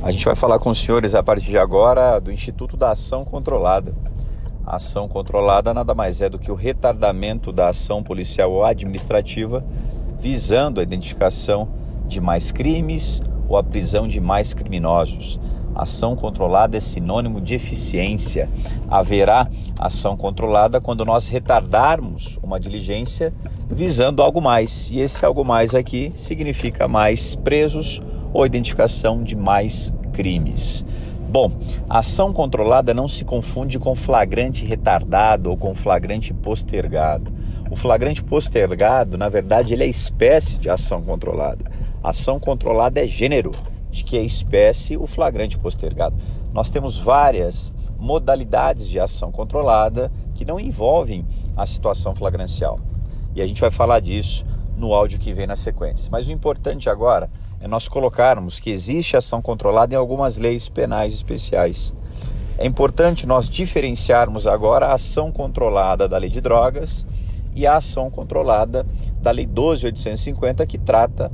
A gente vai falar com os senhores a partir de agora do Instituto da Ação Controlada. A ação controlada nada mais é do que o retardamento da ação policial ou administrativa visando a identificação de mais crimes ou a prisão de mais criminosos. Ação controlada é sinônimo de eficiência. Haverá ação controlada quando nós retardarmos uma diligência visando algo mais. E esse algo mais aqui significa mais presos ou identificação de mais crimes. Bom, ação controlada não se confunde com flagrante retardado ou com flagrante postergado. O flagrante postergado, na verdade, ele é espécie de ação controlada. Ação controlada é gênero, de que é espécie o flagrante postergado. Nós temos várias modalidades de ação controlada que não envolvem a situação flagrancial. E a gente vai falar disso no áudio que vem na sequência. Mas o importante agora é nós colocarmos que existe ação controlada em algumas leis penais especiais. É importante nós diferenciarmos agora a ação controlada da lei de drogas e a ação controlada da lei 12850 que trata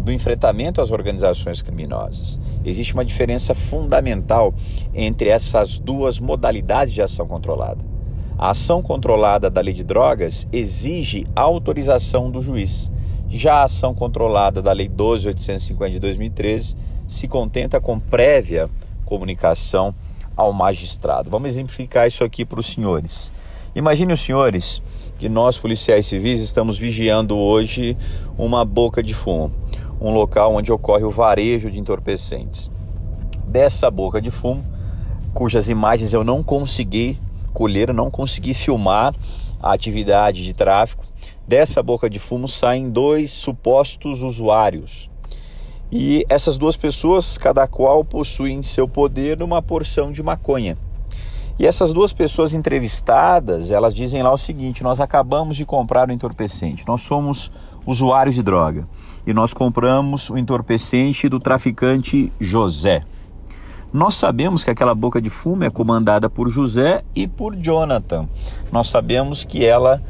do enfrentamento às organizações criminosas. Existe uma diferença fundamental entre essas duas modalidades de ação controlada. A ação controlada da lei de drogas exige autorização do juiz já a ação controlada da Lei 12.850 de 2013 se contenta com prévia comunicação ao magistrado. Vamos exemplificar isso aqui para os senhores. Imagine os senhores que nós, policiais civis, estamos vigiando hoje uma boca de fumo, um local onde ocorre o varejo de entorpecentes. Dessa boca de fumo, cujas imagens eu não consegui colher, não consegui filmar a atividade de tráfico, Dessa boca de fumo saem dois supostos usuários. E essas duas pessoas, cada qual possui em seu poder uma porção de maconha. E essas duas pessoas entrevistadas, elas dizem lá o seguinte: nós acabamos de comprar o entorpecente, nós somos usuários de droga e nós compramos o entorpecente do traficante José. Nós sabemos que aquela boca de fumo é comandada por José e por Jonathan. Nós sabemos que ela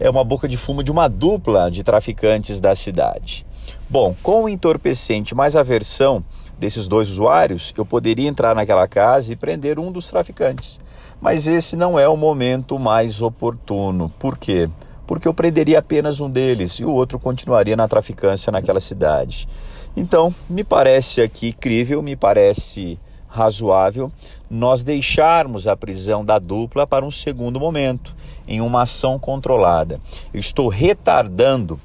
é uma boca de fumo de uma dupla de traficantes da cidade. Bom, com o entorpecente mais a versão desses dois usuários, eu poderia entrar naquela casa e prender um dos traficantes. Mas esse não é o momento mais oportuno. Por quê? Porque eu prenderia apenas um deles e o outro continuaria na traficância naquela cidade. Então, me parece aqui crível, me parece razoável nós deixarmos a prisão da dupla para um segundo momento, em uma ação controlada. Eu estou retardando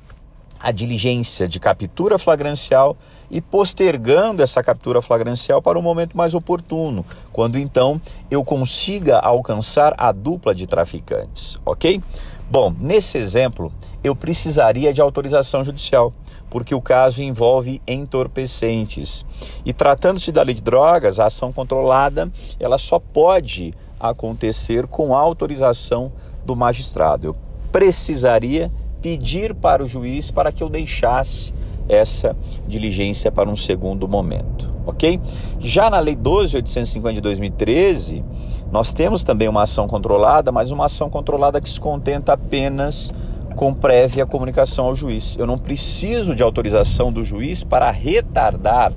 a diligência de captura flagrancial e postergando essa captura flagrancial para um momento mais oportuno, quando então eu consiga alcançar a dupla de traficantes, ok? Bom, nesse exemplo, eu precisaria de autorização judicial porque o caso envolve entorpecentes. E tratando-se da lei de drogas, a ação controlada, ela só pode acontecer com autorização do magistrado. Eu precisaria pedir para o juiz para que eu deixasse essa diligência para um segundo momento, ok? Já na Lei 12.850 de 2013, nós temos também uma ação controlada, mas uma ação controlada que se contenta apenas com prévia comunicação ao juiz. Eu não preciso de autorização do juiz para retardar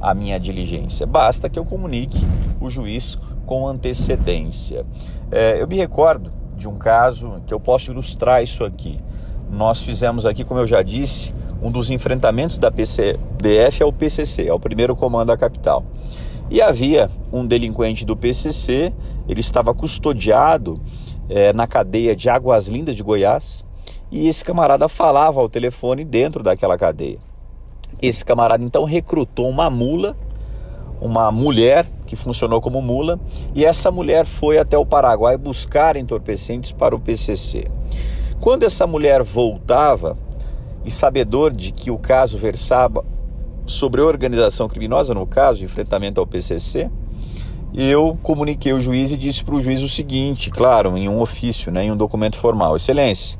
a minha diligência. Basta que eu comunique o juiz com antecedência. É, eu me recordo de um caso que eu posso ilustrar isso aqui. Nós fizemos aqui, como eu já disse, um dos enfrentamentos da PCDF é o PCC, é o primeiro comando da capital. E havia um delinquente do PCC, ele estava custodiado é, na cadeia de Águas Lindas de Goiás, e esse camarada falava ao telefone dentro daquela cadeia. Esse camarada então recrutou uma mula, uma mulher que funcionou como mula, e essa mulher foi até o Paraguai buscar entorpecentes para o PCC. Quando essa mulher voltava, e sabedor de que o caso versava sobre organização criminosa, no caso, enfrentamento ao PCC, eu comuniquei ao juiz e disse para o juiz o seguinte, claro, em um ofício, né, em um documento formal: Excelência,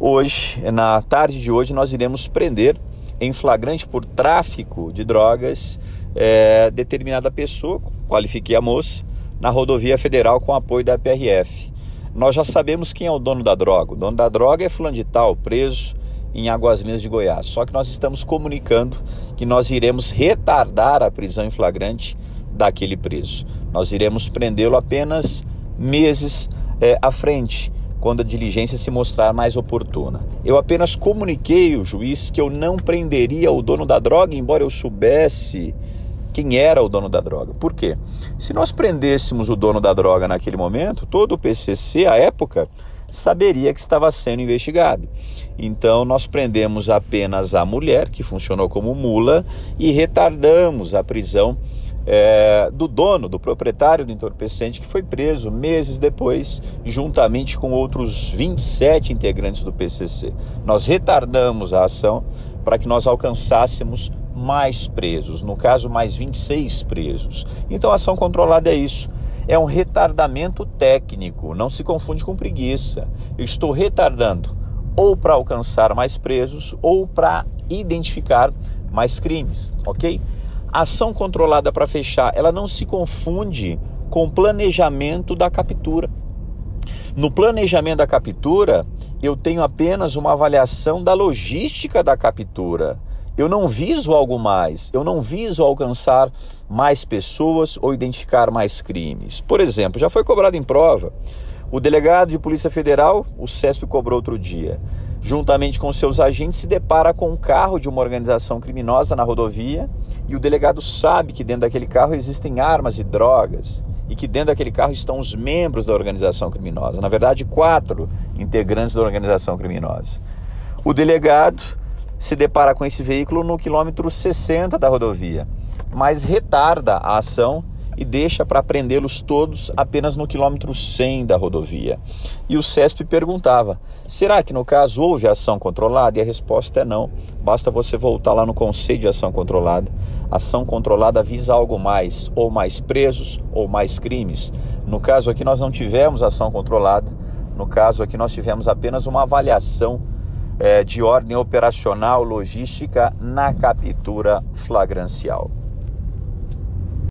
Hoje, na tarde de hoje, nós iremos prender em flagrante por tráfico de drogas é, determinada pessoa, qualifiquei a moça, na rodovia federal com apoio da PRF. Nós já sabemos quem é o dono da droga. O dono da droga é fulano de tal, preso em Águas Lindas de Goiás. Só que nós estamos comunicando que nós iremos retardar a prisão em flagrante daquele preso. Nós iremos prendê-lo apenas meses é, à frente, quando a diligência se mostrar mais oportuna. Eu apenas comuniquei ao juiz que eu não prenderia o dono da droga, embora eu soubesse quem era o dono da droga. Por quê? Se nós prendêssemos o dono da droga naquele momento, todo o PCC, à época, saberia que estava sendo investigado. Então, nós prendemos apenas a mulher, que funcionou como mula, e retardamos a prisão é, do dono, do proprietário do entorpecente, que foi preso meses depois, juntamente com outros 27 integrantes do PCC. Nós retardamos a ação para que nós alcançássemos mais presos, no caso, mais 26 presos. Então, ação controlada é isso. É um retardamento técnico, não se confunde com preguiça. Eu estou retardando ou para alcançar mais presos ou para identificar mais crimes, ok? ação controlada para fechar, ela não se confunde com planejamento da captura. No planejamento da captura, eu tenho apenas uma avaliação da logística da captura. Eu não viso algo mais, eu não viso alcançar mais pessoas ou identificar mais crimes. Por exemplo, já foi cobrado em prova. O delegado de Polícia Federal, o CESP cobrou outro dia, juntamente com seus agentes, se depara com um carro de uma organização criminosa na rodovia e o delegado sabe que dentro daquele carro existem armas e drogas e que dentro daquele carro estão os membros da organização criminosa. Na verdade, quatro integrantes da organização criminosa. O delegado se depara com esse veículo no quilômetro 60 da rodovia, mas retarda a ação e deixa para prendê-los todos apenas no quilômetro 100 da rodovia. E o CESP perguntava: será que no caso houve ação controlada? E a resposta é não. Basta você voltar lá no conceito de ação controlada. Ação controlada visa algo mais, ou mais presos, ou mais crimes. No caso aqui, nós não tivemos ação controlada. No caso aqui, nós tivemos apenas uma avaliação é, de ordem operacional, logística na captura flagrancial.